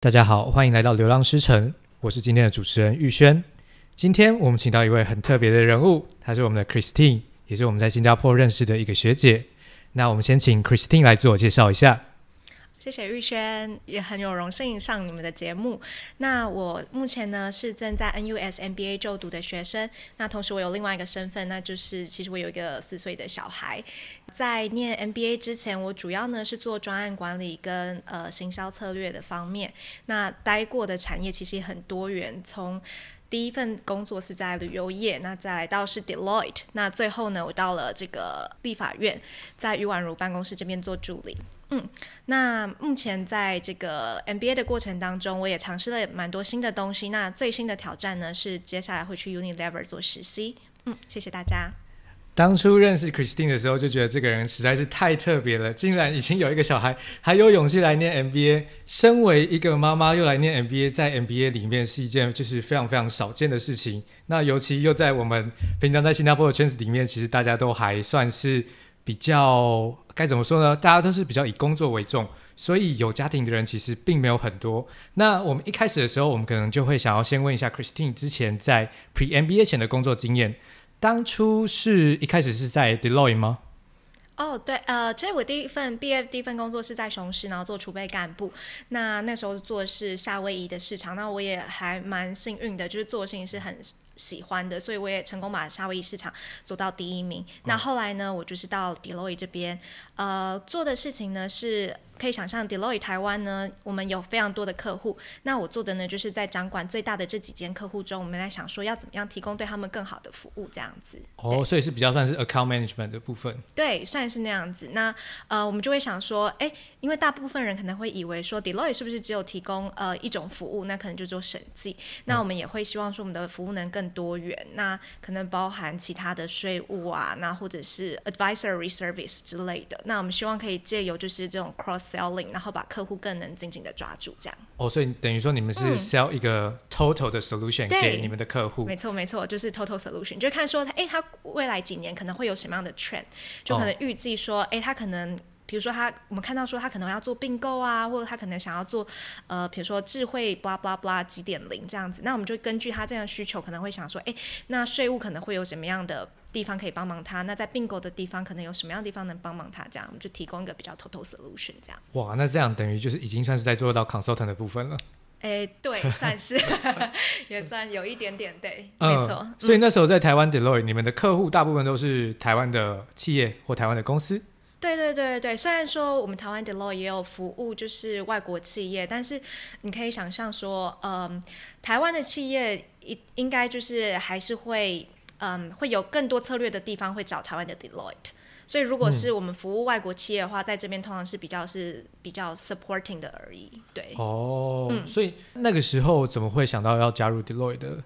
大家好，欢迎来到流浪诗城，我是今天的主持人玉轩。今天我们请到一位很特别的人物，她是我们的 Christine，也是我们在新加坡认识的一个学姐。那我们先请 Christine 来自我介绍一下。谢谢玉轩，也很有荣幸上你们的节目。那我目前呢是正在 NUS MBA 就读的学生。那同时我有另外一个身份，那就是其实我有一个四岁的小孩。在念 MBA 之前，我主要呢是做专案管理跟呃行销策略的方面。那待过的产业其实也很多元，从第一份工作是在旅游业，那再来到是 Deloitte，那最后呢我到了这个立法院，在余宛如办公室这边做助理。嗯，那目前在这个 MBA 的过程当中，我也尝试了蛮多新的东西。那最新的挑战呢，是接下来会去 Unilever 做实习。嗯，谢谢大家。当初认识 Christine 的时候，就觉得这个人实在是太特别了，竟然已经有一个小孩，还有勇气来念 MBA。身为一个妈妈，又来念 MBA，在 MBA 里面是一件就是非常非常少见的事情。那尤其又在我们平常在新加坡的圈子里面，其实大家都还算是。比较该怎么说呢？大家都是比较以工作为重，所以有家庭的人其实并没有很多。那我们一开始的时候，我们可能就会想要先问一下 Christine 之前在 Pre MBA 前的工作经验。当初是一开始是在 Deloitte 吗？哦对，呃，其实我第一份毕业第一份工作是在雄狮，然后做储备干部。那那时候做的是夏威夷的市场，那我也还蛮幸运的，就是做的事情是很。喜欢的，所以我也成功把夏威夷市场做到第一名。那后来呢，我就是到 Deloitte 这边，呃，做的事情呢是。可以想象，Deloitte 台湾呢，我们有非常多的客户。那我做的呢，就是在掌管最大的这几间客户中，我们来想说要怎么样提供对他们更好的服务，这样子。哦，所以是比较算是 account management 的部分。对，算是那样子。那呃，我们就会想说，哎，因为大部分人可能会以为说，Deloitte 是不是只有提供呃一种服务？那可能就做审计。那我们也会希望说，我们的服务能更多元。嗯、那可能包含其他的税务啊，那或者是 advisory service 之类的。那我们希望可以借由就是这种 cross selling，然后把客户更能紧紧的抓住，这样。哦，所以等于说你们是 sell 一个 total 的 solution、嗯、给你们的客户。没错，没错，就是 total solution，就看说他，哎，他未来几年可能会有什么样的 trend，就可能预计说，哎、哦，他可能，比如说他，我们看到说他可能要做并购啊，或者他可能想要做，呃，比如说智慧 blah blah blah 几点零这样子，那我们就根据他这样的需求，可能会想说，哎，那税务可能会有什么样的？地方可以帮忙他，那在并购的地方可能有什么样的地方能帮忙他？这样我们就提供一个比较 total solution 这样。哇，那这样等于就是已经算是在做到 consultant 的部分了。哎，对，算是，也算有一点点对，嗯、没错。所以那时候在台湾 Deloitte，你们的客户大部分都是台湾的企业或台湾的公司。对对对对，虽然说我们台湾 Deloitte 也有服务就是外国企业，但是你可以想象说，嗯，台湾的企业应应该就是还是会。嗯，会有更多策略的地方会找台湾的 Deloitte，所以如果是我们服务外国企业的话，嗯、在这边通常是比较是比较 supporting 的而已。对，哦，嗯、所以那个时候怎么会想到要加入 Deloitte 的，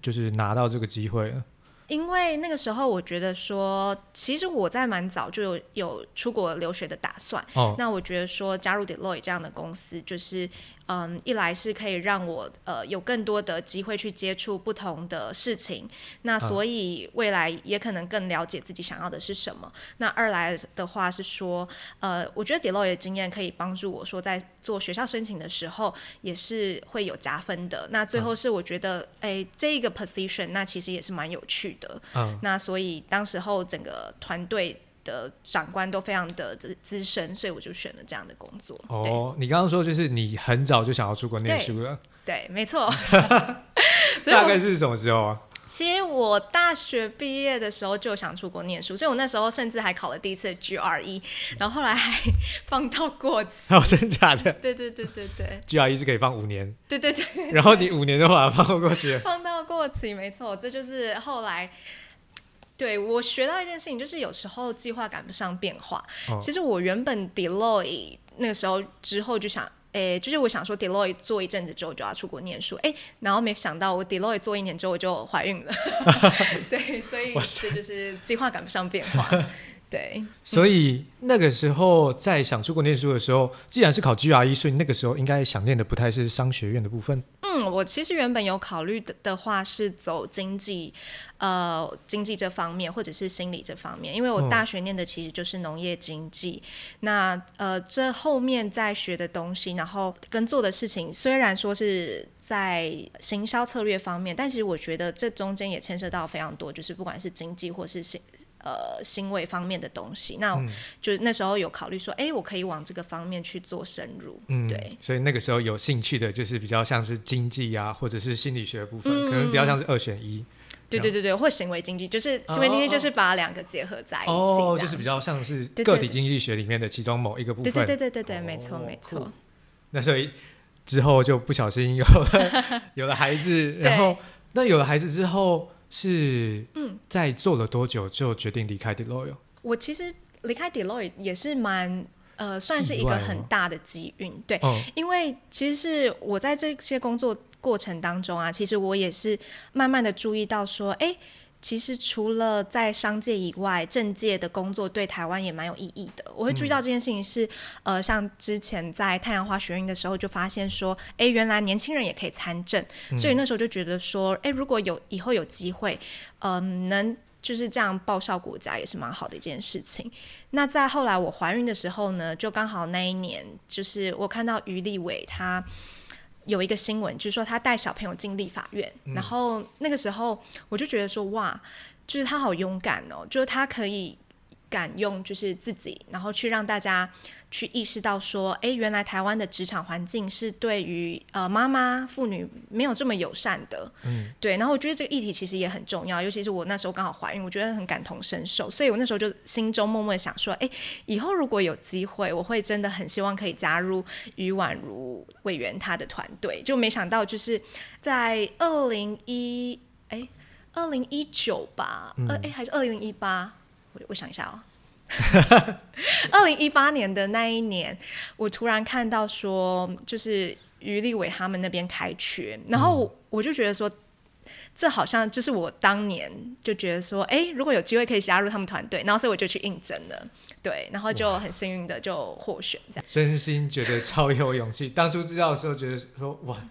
就是拿到这个机会呢？因为那个时候我觉得说，其实我在蛮早就有有出国留学的打算。哦，那我觉得说加入 Deloitte 这样的公司，就是。嗯，一来是可以让我呃有更多的机会去接触不同的事情，那所以未来也可能更了解自己想要的是什么。那二来的话是说，呃，我觉得 Deloitte 的经验可以帮助我说在做学校申请的时候也是会有加分的。那最后是我觉得，哎，这一个 position 那其实也是蛮有趣的。嗯，那所以当时候整个团队。的长官都非常的资深，所以我就选了这样的工作。哦，你刚刚说就是你很早就想要出国念书了？对，对，没错。大概是什么时候啊？其实我大学毕业的时候就想出国念书，所以我那时候甚至还考了第一次 GRE，然后后来还放到过期。哦，真的假的？对对对对对。GRE 是可以放五年。对对对。然后你五年的话放到过期。放到过期，没错，这就是后来。对，我学到一件事情，就是有时候计划赶不上变化。哦、其实我原本 Deloitte 那个时候之后就想，诶，就是我想说 Deloitte 做一阵子之后就要出国念书，诶，然后没想到我 Deloitte 做一年之后我就怀孕了。对，所以这就是计划赶不上变化。对，所以那个时候在想出国念书的时候，既然是考 GRE，所以那个时候应该想念的不太是商学院的部分。嗯。嗯，我其实原本有考虑的的话是走经济，呃，经济这方面或者是心理这方面，因为我大学念的其实就是农业经济。嗯、那呃，这后面在学的东西，然后跟做的事情，虽然说是在行销策略方面，但其实我觉得这中间也牵涉到非常多，就是不管是经济或是心。呃，行为方面的东西，那、嗯、就是那时候有考虑说，哎，我可以往这个方面去做深入。嗯，对。所以那个时候有兴趣的，就是比较像是经济啊，或者是心理学的部分，嗯、可能比较像是二选一。对对对对，或行为经济，就是行为经济，就是把两个结合在一起。哦，就是比较像是个体经济学里面的其中某一个部分。对对对对对对，没错没错。那所以之后就不小心有了 有了孩子，然后那有了孩子之后。是，嗯，在做了多久就决定离开 Deloitte？我其实离开 Deloitte 也是蛮，呃，算是一个很大的机运，对，哦、因为其实是我在这些工作过程当中啊，其实我也是慢慢的注意到说，哎。其实除了在商界以外，政界的工作对台湾也蛮有意义的。我会注意到这件事情是，嗯、呃，像之前在太阳花学运的时候，就发现说，哎，原来年轻人也可以参政，嗯、所以那时候就觉得说，哎，如果有以后有机会，嗯、呃，能就是这样报效国家，也是蛮好的一件事情。那在后来我怀孕的时候呢，就刚好那一年，就是我看到于立伟他。有一个新闻，就是说他带小朋友进立法院，嗯、然后那个时候我就觉得说哇，就是他好勇敢哦，就是他可以敢用就是自己，然后去让大家。去意识到说，哎，原来台湾的职场环境是对于呃妈妈、妇女没有这么友善的，嗯，对。然后我觉得这个议题其实也很重要，尤其是我那时候刚好怀孕，我觉得很感同身受，所以我那时候就心中默默的想说，哎，以后如果有机会，我会真的很希望可以加入于宛如委员他的团队。就没想到就是在二零一哎二零一九吧，呃哎、嗯、还是二零一八，我我想一下哦。二零一八年的那一年，我突然看到说，就是于立伟他们那边开缺，然后我，我就觉得说，这好像就是我当年就觉得说，哎，如果有机会可以加入他们团队，然后所以我就去应征了，对，然后就很幸运的就获选，这样。真心觉得超有勇气。当初知道的时候，觉得说，哇，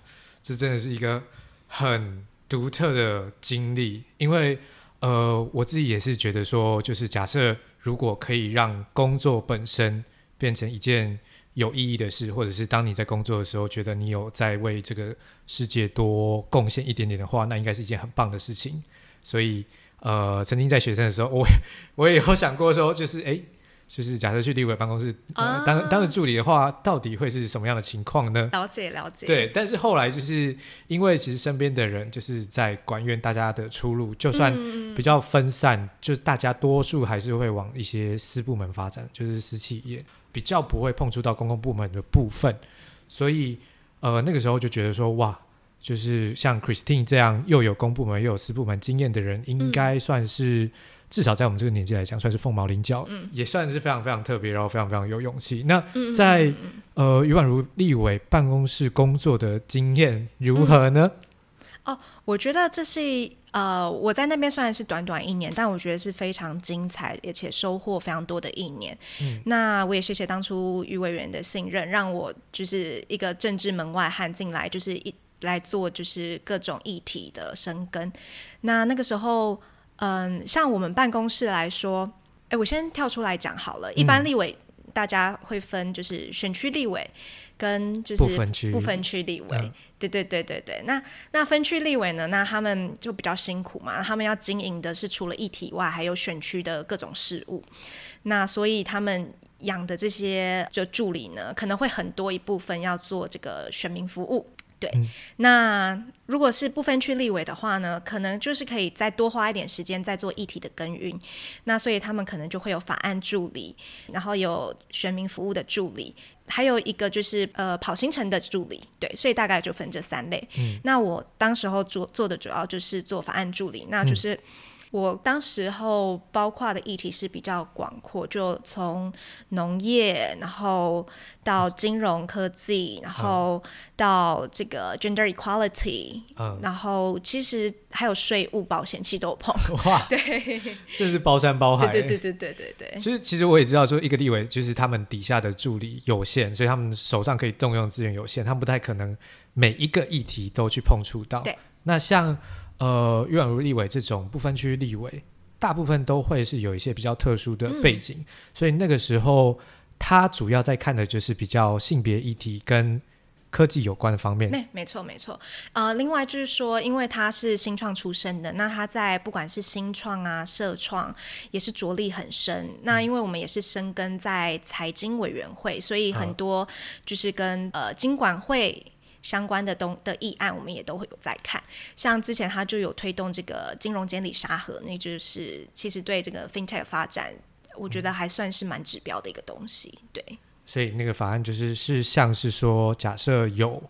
这真的是一个很独特的经历，因为呃，我自己也是觉得说，就是假设。如果可以让工作本身变成一件有意义的事，或者是当你在工作的时候觉得你有在为这个世界多贡献一点点的话，那应该是一件很棒的事情。所以，呃，曾经在学生的时候，我 我也有想过说，就是哎。诶就是假设去立委办公室、呃、当当个助理的话，到底会是什么样的情况呢？了解了解。对，但是后来就是因为其实身边的人就是在管院，大家的出路就算比较分散，嗯、就大家多数还是会往一些私部门发展，就是私企业比较不会碰触到公共部门的部分，所以呃那个时候就觉得说哇，就是像 Christine 这样又有公部门又有私部门经验的人，应该算是。嗯至少在我们这个年纪来讲，算是凤毛麟角，嗯、也算是非常非常特别，然后非常非常有勇气。那在、嗯嗯嗯、呃于婉如立委办公室工作的经验如何呢？嗯、哦，我觉得这是呃我在那边虽然是短短一年，但我觉得是非常精彩，而且收获非常多的一年。嗯、那我也谢谢当初于委员的信任，让我就是一个政治门外汉进来，就是一来做就是各种议题的生根。那那个时候。嗯，像我们办公室来说，哎，我先跳出来讲好了。一般立委大家会分，就是选区立委跟就是不分区立委。嗯、对对对对对。那那分区立委呢？那他们就比较辛苦嘛，他们要经营的是除了议题外，还有选区的各种事务。那所以他们养的这些就助理呢，可能会很多一部分要做这个选民服务。对，嗯、那如果是不分区立委的话呢，可能就是可以再多花一点时间在做议题的耕耘。那所以他们可能就会有法案助理，然后有选民服务的助理，还有一个就是呃跑行程的助理。对，所以大概就分这三类。嗯、那我当时候做做的主要就是做法案助理，那就是我当时候包括的议题是比较广阔，就从农业，然后到金融科技，然后到这个 gender equality，嗯，然后其实还有税务、保险，其实都有碰。哇，对，这是包山包海。对对对对对对对。其实其实我也知道，说一个地位就是他们底下的助理有限，所以他们手上可以动用资源有限，他们不太可能每一个议题都去碰触到。对，那像。呃，余宛如立委这种不分区立委，大部分都会是有一些比较特殊的背景，嗯、所以那个时候他主要在看的就是比较性别议题跟科技有关的方面。没，没错，没错。呃，另外就是说，因为他是新创出身的，那他在不管是新创啊、社创，也是着力很深。那因为我们也是深耕在财经委员会，所以很多就是跟、嗯、呃经管会。相关的东的议案，我们也都会有在看。像之前他就有推动这个金融监理沙盒，那就是其实对这个 FinTech 发展，我觉得还算是蛮指标的一个东西。对，所以那个法案就是是像是说，假设有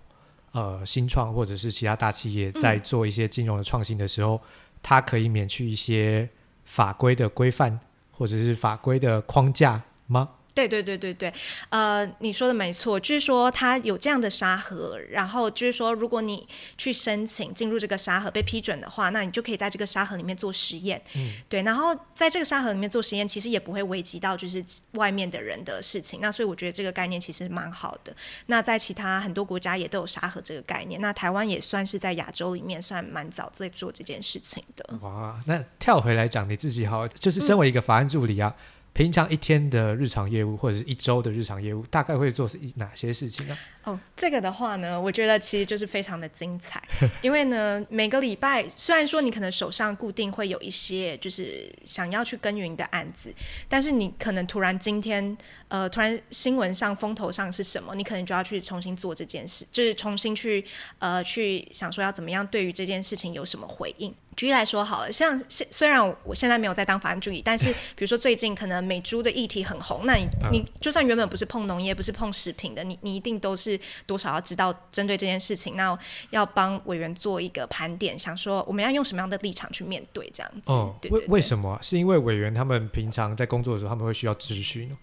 呃新创或者是其他大企业在做一些金融的创新的时候，它、嗯、可以免去一些法规的规范或者是法规的框架吗？对对对对对，呃，你说的没错，就是说它有这样的沙盒，然后就是说，如果你去申请进入这个沙盒被批准的话，那你就可以在这个沙盒里面做实验，嗯，对，然后在这个沙盒里面做实验，其实也不会危及到就是外面的人的事情，那所以我觉得这个概念其实蛮好的。那在其他很多国家也都有沙盒这个概念，那台湾也算是在亚洲里面算蛮早在做这件事情的。哇，那跳回来讲你自己好，就是身为一个法案助理啊。嗯平常一天的日常业务，或者是一周的日常业务，大概会做是哪些事情呢？哦，这个的话呢，我觉得其实就是非常的精彩，因为呢，每个礼拜虽然说你可能手上固定会有一些就是想要去耕耘的案子，但是你可能突然今天呃，突然新闻上风头上是什么，你可能就要去重新做这件事，就是重新去呃去想说要怎么样对于这件事情有什么回应。举例来说好了，像现虽然我现在没有在当法案助理，但是 比如说最近可能美猪的议题很红，那你你就算原本不是碰农业，不是碰食品的，你你一定都是多少要知道针对这件事情，那要帮委员做一个盘点，想说我们要用什么样的立场去面对这样子。哦，对对对，为为什么？是因为委员他们平常在工作的时候，他们会需要咨询呢？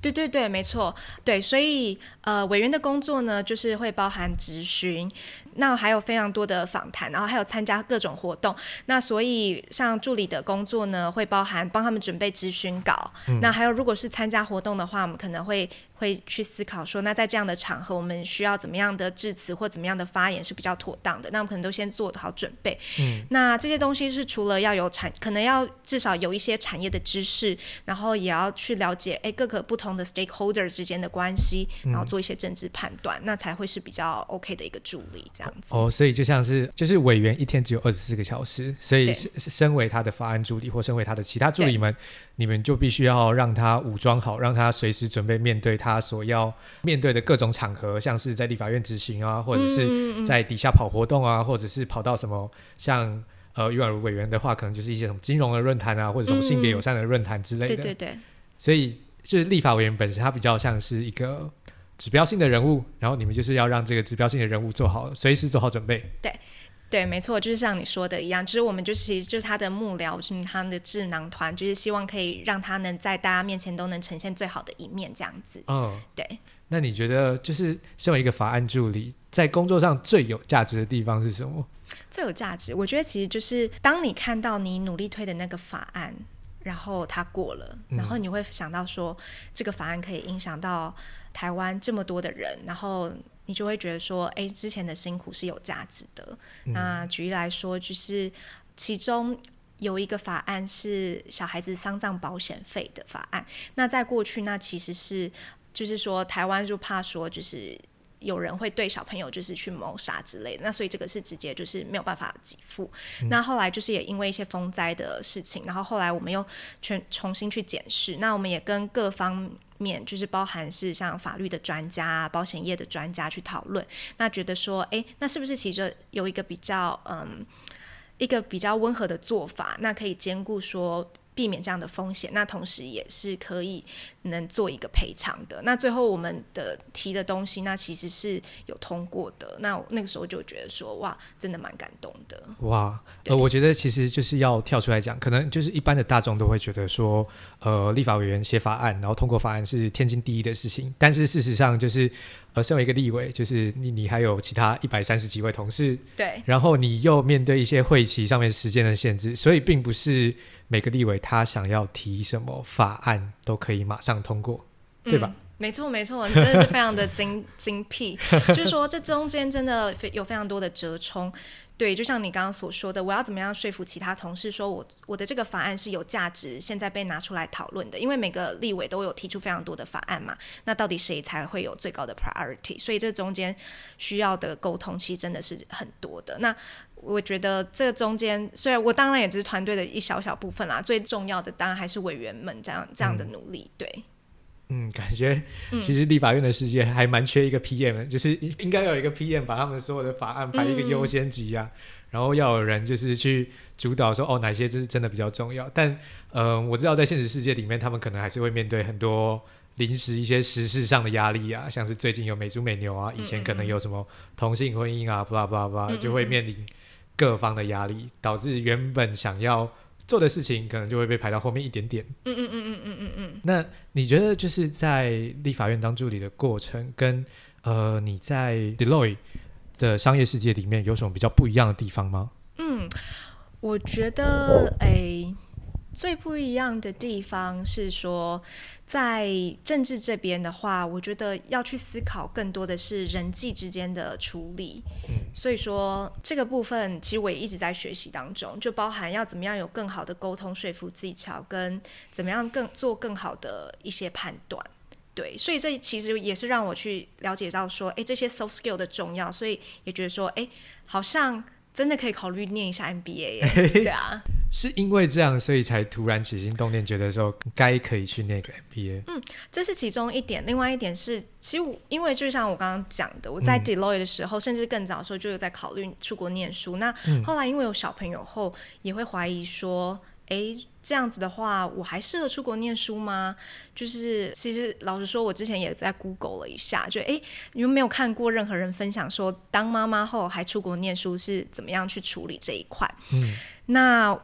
对对对，没错，对，所以呃，委员的工作呢，就是会包含质询，那还有非常多的访谈，然后还有参加各种活动。那所以像助理的工作呢，会包含帮他们准备咨询稿。嗯、那还有如果是参加活动的话，我们可能会。会去思考说，那在这样的场合，我们需要怎么样的致辞或怎么样的发言是比较妥当的？那我们可能都先做好准备。嗯，那这些东西是除了要有产，可能要至少有一些产业的知识，然后也要去了解，哎，各个不同的 stakeholder 之间的关系，然后做一些政治判断，嗯、那才会是比较 OK 的一个助理这样子。哦，所以就像是就是委员一天只有二十四个小时，所以身为他的法案助理或身为他的其他助理们。你们就必须要让他武装好，让他随时准备面对他所要面对的各种场合，像是在立法院执行啊，或者是在底下跑活动啊，或者是跑到什么像呃余宛如委员的话，可能就是一些什么金融的论坛啊，或者什么性别友善的论坛之类的。对对对。所以就是立法委员本身，他比较像是一个指标性的人物，然后你们就是要让这个指标性的人物做好，随时做好准备。对。对，没错，就是像你说的一样，就是我们就是其实就是他的幕僚，是他的智囊团，就是希望可以让他能在大家面前都能呈现最好的一面，这样子。嗯，对。那你觉得，就是身为一个法案助理，在工作上最有价值的地方是什么？最有价值，我觉得其实就是当你看到你努力推的那个法案，然后他过了，然后你会想到说，嗯、这个法案可以影响到台湾这么多的人，然后。你就会觉得说，哎，之前的辛苦是有价值的。嗯、那举例来说，就是其中有一个法案是小孩子丧葬保险费的法案。那在过去，那其实是就是说，台湾就怕说，就是有人会对小朋友就是去谋杀之类的。那所以这个是直接就是没有办法给付。嗯、那后来就是也因为一些风灾的事情，然后后来我们又全重新去检视。那我们也跟各方。面就是包含是像法律的专家、保险业的专家去讨论，那觉得说，哎，那是不是其实有一个比较嗯，一个比较温和的做法，那可以兼顾说避免这样的风险，那同时也是可以能做一个赔偿的。那最后我们的提的东西，那其实是有通过的。那那个时候就觉得说，哇，真的蛮感动的。哇，呃，我觉得其实就是要跳出来讲，可能就是一般的大众都会觉得说，呃，立法委员写法案，然后通过法案是天经地义的事情。但是事实上就是。呃身为一个立委，就是你，你还有其他一百三十几位同事，对，然后你又面对一些会期上面时间的限制，所以并不是每个立委他想要提什么法案都可以马上通过，嗯、对吧？没错，没错，你真的是非常的精 精辟，就是说这中间真的非有非常多的折冲。对，就像你刚刚所说的，我要怎么样说服其他同事，说我我的这个法案是有价值，现在被拿出来讨论的。因为每个立委都有提出非常多的法案嘛，那到底谁才会有最高的 priority？所以这中间需要的沟通其实真的是很多的。那我觉得这中间，虽然我当然也只是团队的一小小部分啦，最重要的当然还是委员们这样这样的努力。嗯、对。嗯，感觉其实立法院的世界还蛮缺一个 PM，嗯，就是应该有一个 PM 把他们所有的法案排一个优先级啊，嗯，然后要有人就是去主导说哦，哪些这是真的比较重要。但嗯，呃，我知道在现实世界里面，他们可能还是会面对很多临时一些时事上的压力啊，像是最近有美猪美牛啊，以前可能有什么同性婚姻啊，巴拉巴拉巴拉，就会面临各方的压力，导致原本想要。做的事情可能就会被排到后面一点点。嗯嗯嗯嗯嗯嗯嗯。那你觉得就是在立法院当助理的过程，跟呃你在 Deloitte 的商业世界里面有什么比较不一样的地方吗？嗯，我觉得诶。欸最不一样的地方是说，在政治这边的话，我觉得要去思考更多的是人际之间的处理。嗯，所以说这个部分其实我也一直在学习当中，就包含要怎么样有更好的沟通说服技巧，跟怎么样更做更好的一些判断。对，所以这其实也是让我去了解到说，哎，这些 soft skill 的重要，所以也觉得说，哎，好像。真的可以考虑念一下 MBA 耶，对啊，是因为这样，所以才突然起心动念，觉得说该可以去那个 MBA。嗯，这是其中一点。另外一点是，其实因为就像我刚刚讲的，我在 Deloitte 的时候，嗯，甚至更早的时候就有在考虑出国念书。那后来因为有小朋友后，也会怀疑说。诶，这样子的话，我还适合出国念书吗？就是其实老实说，我之前也在 Google 了一下，就诶，你们没有看过任何人分享说，当妈妈后还出国念书是怎么样去处理这一块？嗯，那。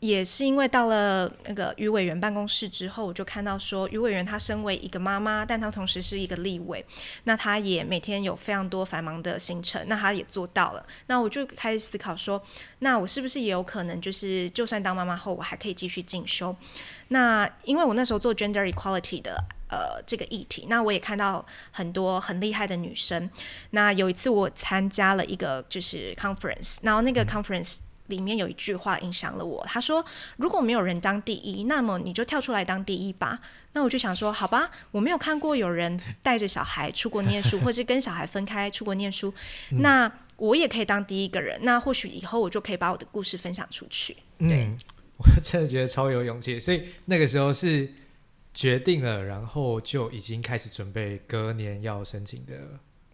也是因为到了那个于委员办公室之后，我就看到说，于委员她身为一个妈妈，但她同时是一个立委，那她也每天有非常多繁忙的行程，那她也做到了。那我就开始思考说，那我是不是也有可能，就是就算当妈妈后，我还可以继续进修？那因为我那时候做 gender equality 的呃这个议题，那我也看到很多很厉害的女生。那有一次我参加了一个就是 conference，然后那个 conference。里面有一句话影响了我，他说：“如果没有人当第一，那么你就跳出来当第一吧。”那我就想说：“好吧，我没有看过有人带着小孩出国念书，或是跟小孩分开出国念书，那我也可以当第一个人。那或许以后我就可以把我的故事分享出去。”对，嗯，我真的觉得超有勇气。所以那个时候是决定了，然后就已经开始准备隔年要申请的。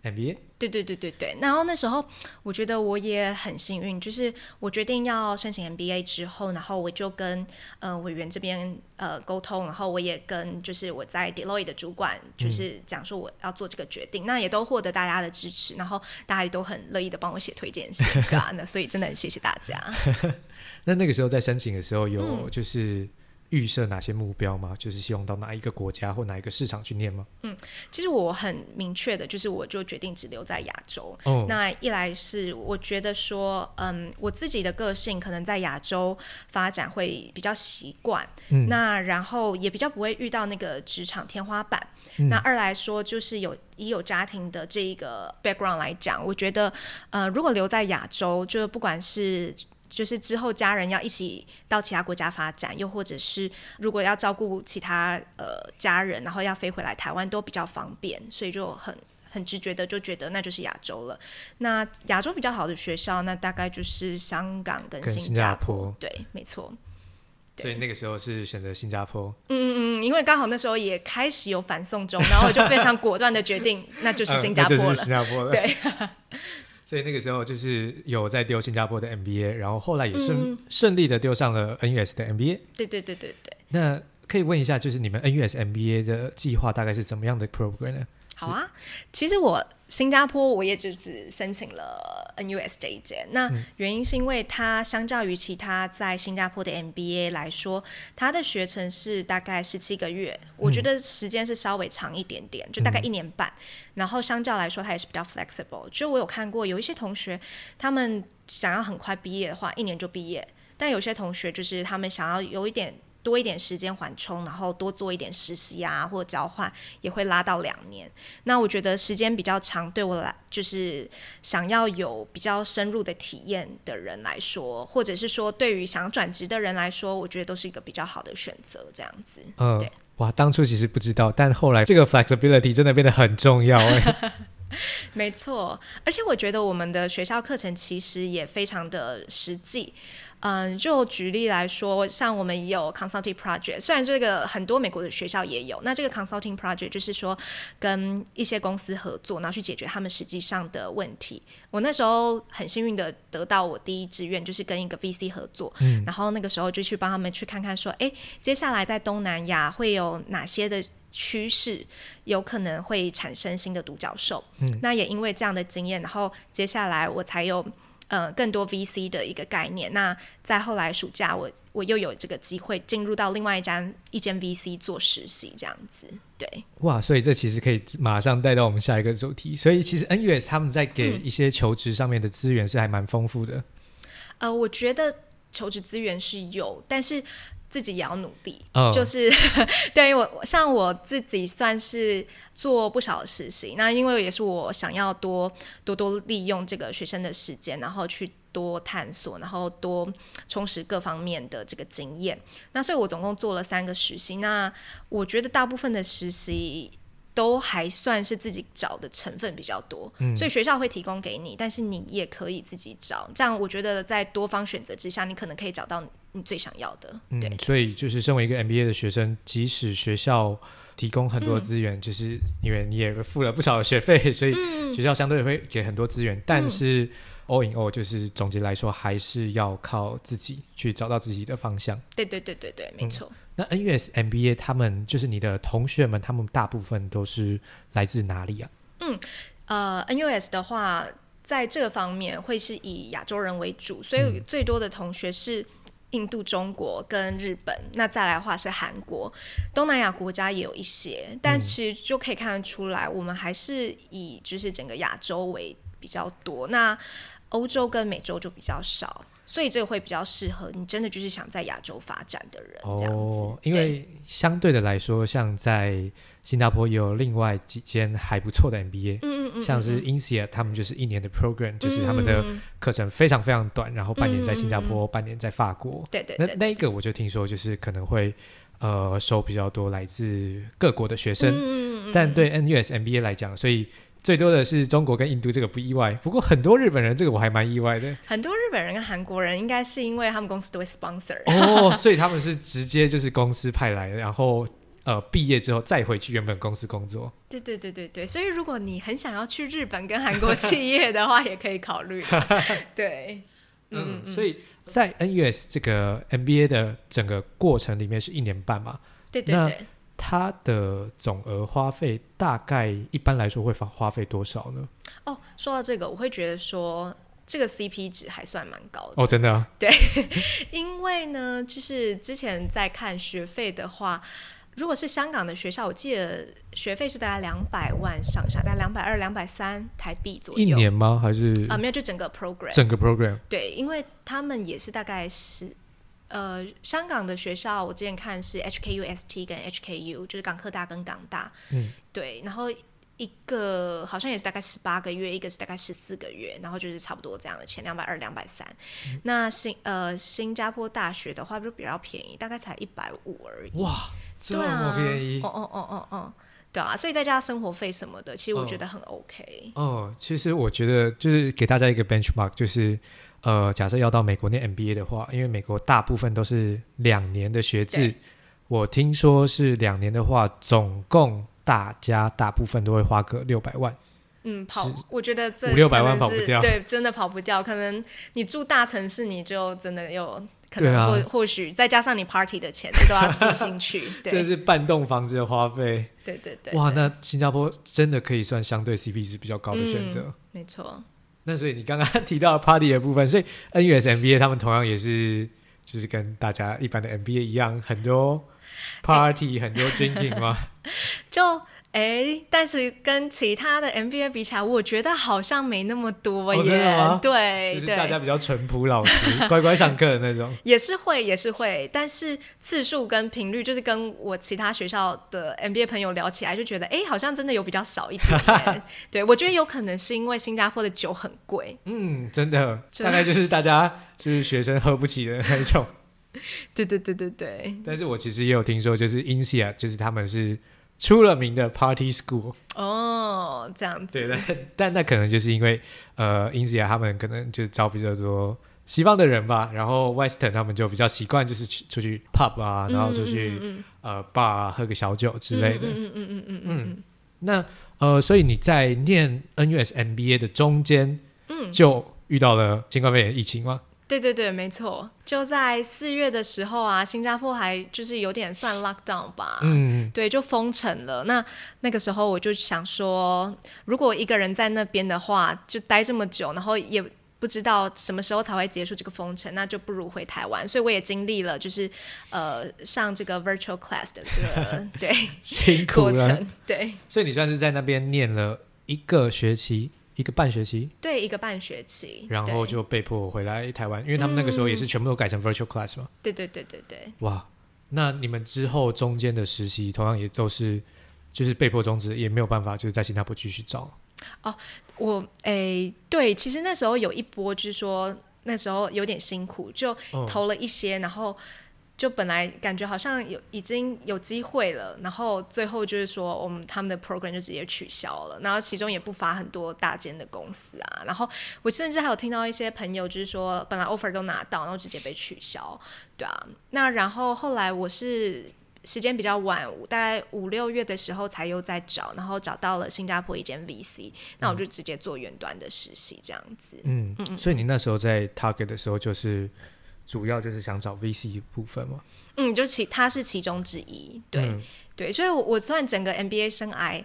MBA？对对对对对，然后那时候我觉得我也很幸运，就是我决定要申请 MBA 之后，然后我就跟呃委员这边呃沟通，然后我也跟就是我在 Deloitte 的主管就是讲说我要做这个决定，嗯、那也都获得大家的支持，然后大家也都很乐意的帮我写推荐信，对啊，那所以真的很谢谢大家。那那个时候在申请的时候有就是。嗯预设哪些目标吗？就是希望到哪一个国家或哪一个市场去念吗？嗯，其实我很明确的，就是我就决定只留在亚洲。哦。那一来是我觉得说，嗯，我自己的个性可能在亚洲发展会比较习惯。嗯。那然后也比较不会遇到那个职场天花板。嗯。那二来说，就是有已有家庭的这一个 background 来讲，我觉得，呃，如果留在亚洲，就不管是。就是之后家人要一起到其他国家发展，又或者是如果要照顾其他呃家人，然后要飞回来台湾都比较方便，所以就很很直觉的就觉得那就是亚洲了。那亚洲比较好的学校，那大概就是香港跟新加坡。加坡对，没错。所以那个时候是选择新加坡。嗯嗯嗯，因为刚好那时候也开始有反送中，然后我就非常果断的决定，那就是新加坡了。嗯、就是新加坡了。对。所以那个时候就是有在丢新加坡的 MBA，然后后来也顺顺、嗯、利的丢上了 NUS 的 MBA。对对对对对。那可以问一下，就是你们 NUS MBA 的计划大概是怎么样的 program 呢？好啊，其实我新加坡我也就只申请了 NUS 这一间，那原因是因为它相较于其他在新加坡的 MBA 来说，它的学程是大概十七个月，我觉得时间是稍微长一点点，就大概一年半，然后相较来说它也是比较 flexible，就我有看过有一些同学他们想要很快毕业的话，一年就毕业，但有些同学就是他们想要有一点。多一点时间缓冲，然后多做一点实习啊，或者交换，也会拉到两年。那我觉得时间比较长，对我来就是想要有比较深入的体验的人来说，或者是说对于想转职的人来说，我觉得都是一个比较好的选择。这样子，嗯，对，哇，当初其实不知道，但后来这个 flexibility 真的变得很重要哎。没错，而且我觉得我们的学校课程其实也非常的实际。嗯，就举例来说，像我们也有 consulting project，虽然这个很多美国的学校也有，那这个 consulting project 就是说跟一些公司合作，然后去解决他们实际上的问题。我那时候很幸运的得到我第一志愿，就是跟一个 VC 合作，嗯，然后那个时候就去帮他们去看看说，哎，接下来在东南亚会有哪些的趋势，有可能会产生新的独角兽。嗯，那也因为这样的经验，然后接下来我才有。呃，更多 VC 的一个概念。那在后来暑假我，我我又有这个机会进入到另外一家一间 VC 做实习，这样子。对，哇，所以这其实可以马上带到我们下一个主题。所以其实 NUS 他们在给一些求职上面的资源是还蛮丰富的。嗯。呃，我觉得求职资源是有，但是。自己也要努力，oh. 就是 对于我像我自己算是做不少实习，那因为也是我想要多多多利用这个学生的时间，然后去多探索，然后多充实各方面的这个经验。那所以我总共做了三个实习，那我觉得大部分的实习。都还算是自己找的成分比较多，嗯，所以学校会提供给你，但是你也可以自己找。这样我觉得在多方选择之下，你可能可以找到你最想要的。对，嗯，所以就是身为一个 MBA 的学生，即使学校提供很多资源，嗯，就是因为你也付了不少的学费，所以学校相对会给很多资源，嗯，但是。all in all，就是总结来说，还是要靠自己去找到自己的方向。对对对对对，没错。嗯，那 NUS MBA 他们就是你的同学们，他们大部分都是来自哪里啊？嗯，呃，NUS 的话，在这个方面会是以亚洲人为主，所以最多的同学是印度、中国跟日本。嗯，那再来的话是韩国、东南亚国家也有一些，但其实就可以看得出来，我们还是以就是整个亚洲为比较多。那欧洲跟美洲就比较少，所以这个会比较适合你真的就是想在亚洲发展的人这样子。哦，因为相对的来说，像在新加坡也有另外几间还不错的 MBA，嗯像是 INSEAD 他们就是一年的 program，嗯，就是他们的课程非常非常短，然后半年在新加坡，嗯，半年在法国。对对，对，对，那那一个我就听说就是可能会呃收比较多来自各国的学生，嗯，但对 NUS MBA 来讲，所以。最多的是中国跟印度，这个不意外。不过很多日本人，这个我还蛮意外的。很多日本人跟韩国人，应该是因为他们公司都会 sponsor 哦，所以他们是直接就是公司派来的，然后呃毕业之后再回去原本公司工作。对对对对对，所以如果你很想要去日本跟韩国企业的话，也可以考虑。对，嗯，嗯，所以在 NUS 这个 MBA 的整个过程里面是一年半嘛？对对对。它的总额花费大概一般来说会花花费多少呢？哦，说到这个，我会觉得说这个 CP 值还算蛮高的哦，真的啊？对，因为呢，就是之前在看学费的话，如果是香港的学校，我记得学费是大概两百万上下，大概两百二、两百三台币左右。一年吗？还是啊、呃，没有，就整个 program，整个 program。对，因为他们也是大概是。呃，香港的学校我之前看是 HKUST 跟 HKU，就是港科大跟港大，嗯，对，然后一个好像也是大概十八个月，一个是大概十四个月，然后就是差不多这样的钱，两百二、两百三。那新呃新加坡大学的话就比较便宜，大概才一百五而已。哇，这么便宜？哦哦哦哦哦，对啊，所以再加生活费什么的，其实我觉得很 OK。哦，哦，其实我觉得就是给大家一个 benchmark，就是。呃，假设要到美国念 MBA 的话，因为美国大部分都是两年的学制，我听说是两年的话，总共大家大部分都会花个六百万。嗯，跑，我觉得这五六百万跑不掉，对，真的跑不掉。可能你住大城市，你就真的有可能或、啊、或许再加上你 party 的钱，这都要寄进去。对，这是半栋房子的花费。对对对。哇，那新加坡真的可以算相对 CP 值比较高的选择。嗯、没错。那所以你刚刚提到 party 的部分，所以 NUS MBA 他们同样也是，就是跟大家一般的 MBA 一样，很多 party，、欸、很多 drinking 吗？就。哎，但是跟其他的 MBA 比起来，我觉得好像没那么多耶。对，就是大家比较淳朴老实、乖乖上课的那种。也是会，也是会，但是次数跟频率，就是跟我其他学校的 MBA 朋友聊起来，就觉得哎，好像真的有比较少一点。对，我觉得有可能是因为新加坡的酒很贵。嗯，真的，大概就是大家就是学生喝不起的那种。对对对对对。但是我其实也有听说，就是 INSEAD，就是他们是。出了名的 Party School 哦，这样子。对但，但那可能就是因为呃，INSEAD 他们可能就招比较多西方的人吧，然后 Western 他们就比较习惯就是去出去 pub 啊，然后出去、呃 bar、啊、喝个小酒之类的。嗯嗯嗯嗯嗯嗯。那呃，所以你在念 NUS MBA 的中间，嗯，就遇到了新冠肺炎疫情吗？对对对，没错，就在四月的时候啊，新加坡还就是有点算 lockdown 吧，嗯，对，就封城了。那那个时候我就想说，如果一个人在那边的话，就待这么久，然后也不知道什么时候才会结束这个封城，那就不如回台湾。所以我也经历了，就是呃上这个 virtual class 的这个 对辛苦了过程，对。所以你算是在那边念了一个学期。一个半学期，对，一个半学期，然后就被迫回来台湾，因为他们那个时候也是全部都改成 virtual class 嘛。对对对对对。哇，那你们之后中间的实习同样也都是，就是被迫终止，也没有办法，就是在新加坡继续找。哦，我诶，对，其实那时候有一波，就是说那时候有点辛苦，就投了一些，嗯、然后。就本来感觉好像有已经有机会了，然后最后就是说我们他们的 program 就直接取消了，然后其中也不乏很多大间的公司啊，然后我甚至还有听到一些朋友就是说本来 offer 都拿到，然后直接被取消，对啊，那然后后来我是时间比较晚，大概五六月的时候才又在找，然后找到了新加坡一间 VC，那我就直接做远端的实习这样子。嗯嗯，所以你那时候在 Target 的时候就是。主要就是想找 VC 部分嘛，嗯，就其他是其中之一，对、嗯、对，所以我，我算整个 MBA 生涯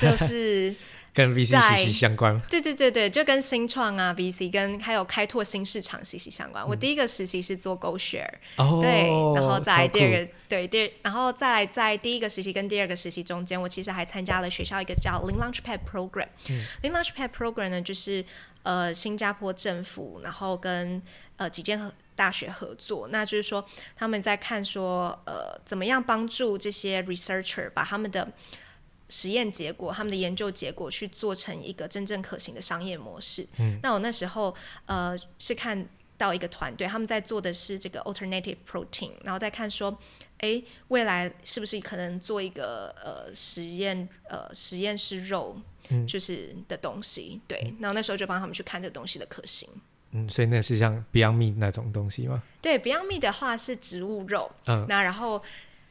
就是跟 VC 息息相关，对对对对，就跟新创啊 VC 跟还有开拓新市场息息相关。嗯、我第一个实习是做 GoShare，哦，对，然后在第二个对第，然后再来在第一个实习跟第二个实习中间，我其实还参加了学校一个叫 Lean Launchpad Program，嗯，Lean Launchpad Program 呢，就是呃新加坡政府，然后跟呃几间大学合作，那就是说他们在看说，呃，怎么样帮助这些 researcher 把他们的实验结果、他们的研究结果去做成一个真正可行的商业模式。嗯，那我那时候呃是看到一个团队，他们在做的是这个 alternative protein，然后再看说，诶，未来是不是可能做一个呃实验呃实验室肉，就是的东西。对，然后那时候就帮他们去看这个东西的可行。嗯，所以那是像 Beyond Meat 那种东西吗？对，Beyond Meat 的话是植物肉，嗯，那然后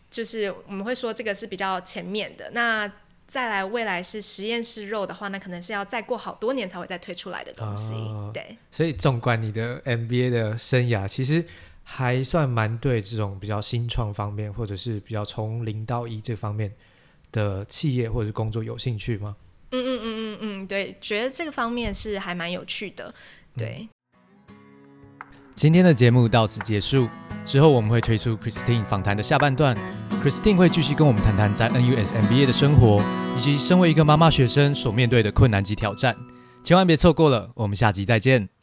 就是我们会说这个是比较前面的。那再来未来是实验室肉的话，那可能是要再过好多年才会再推出来的东西。哦、对，所以纵观你的 MBA 的生涯，其实还算蛮对这种比较新创方面，或者是比较从零到一这方面的企业或者是工作有兴趣吗？嗯嗯嗯嗯嗯，对，觉得这个方面是还蛮有趣的，对。嗯今天的节目到此结束，之后我们会推出 Christine 访谈的下半段，Christine 会继续跟我们谈谈在 NUS MBA 的生活，以及身为一个妈妈学生所面对的困难及挑战，千万别错过了，我们下集再见。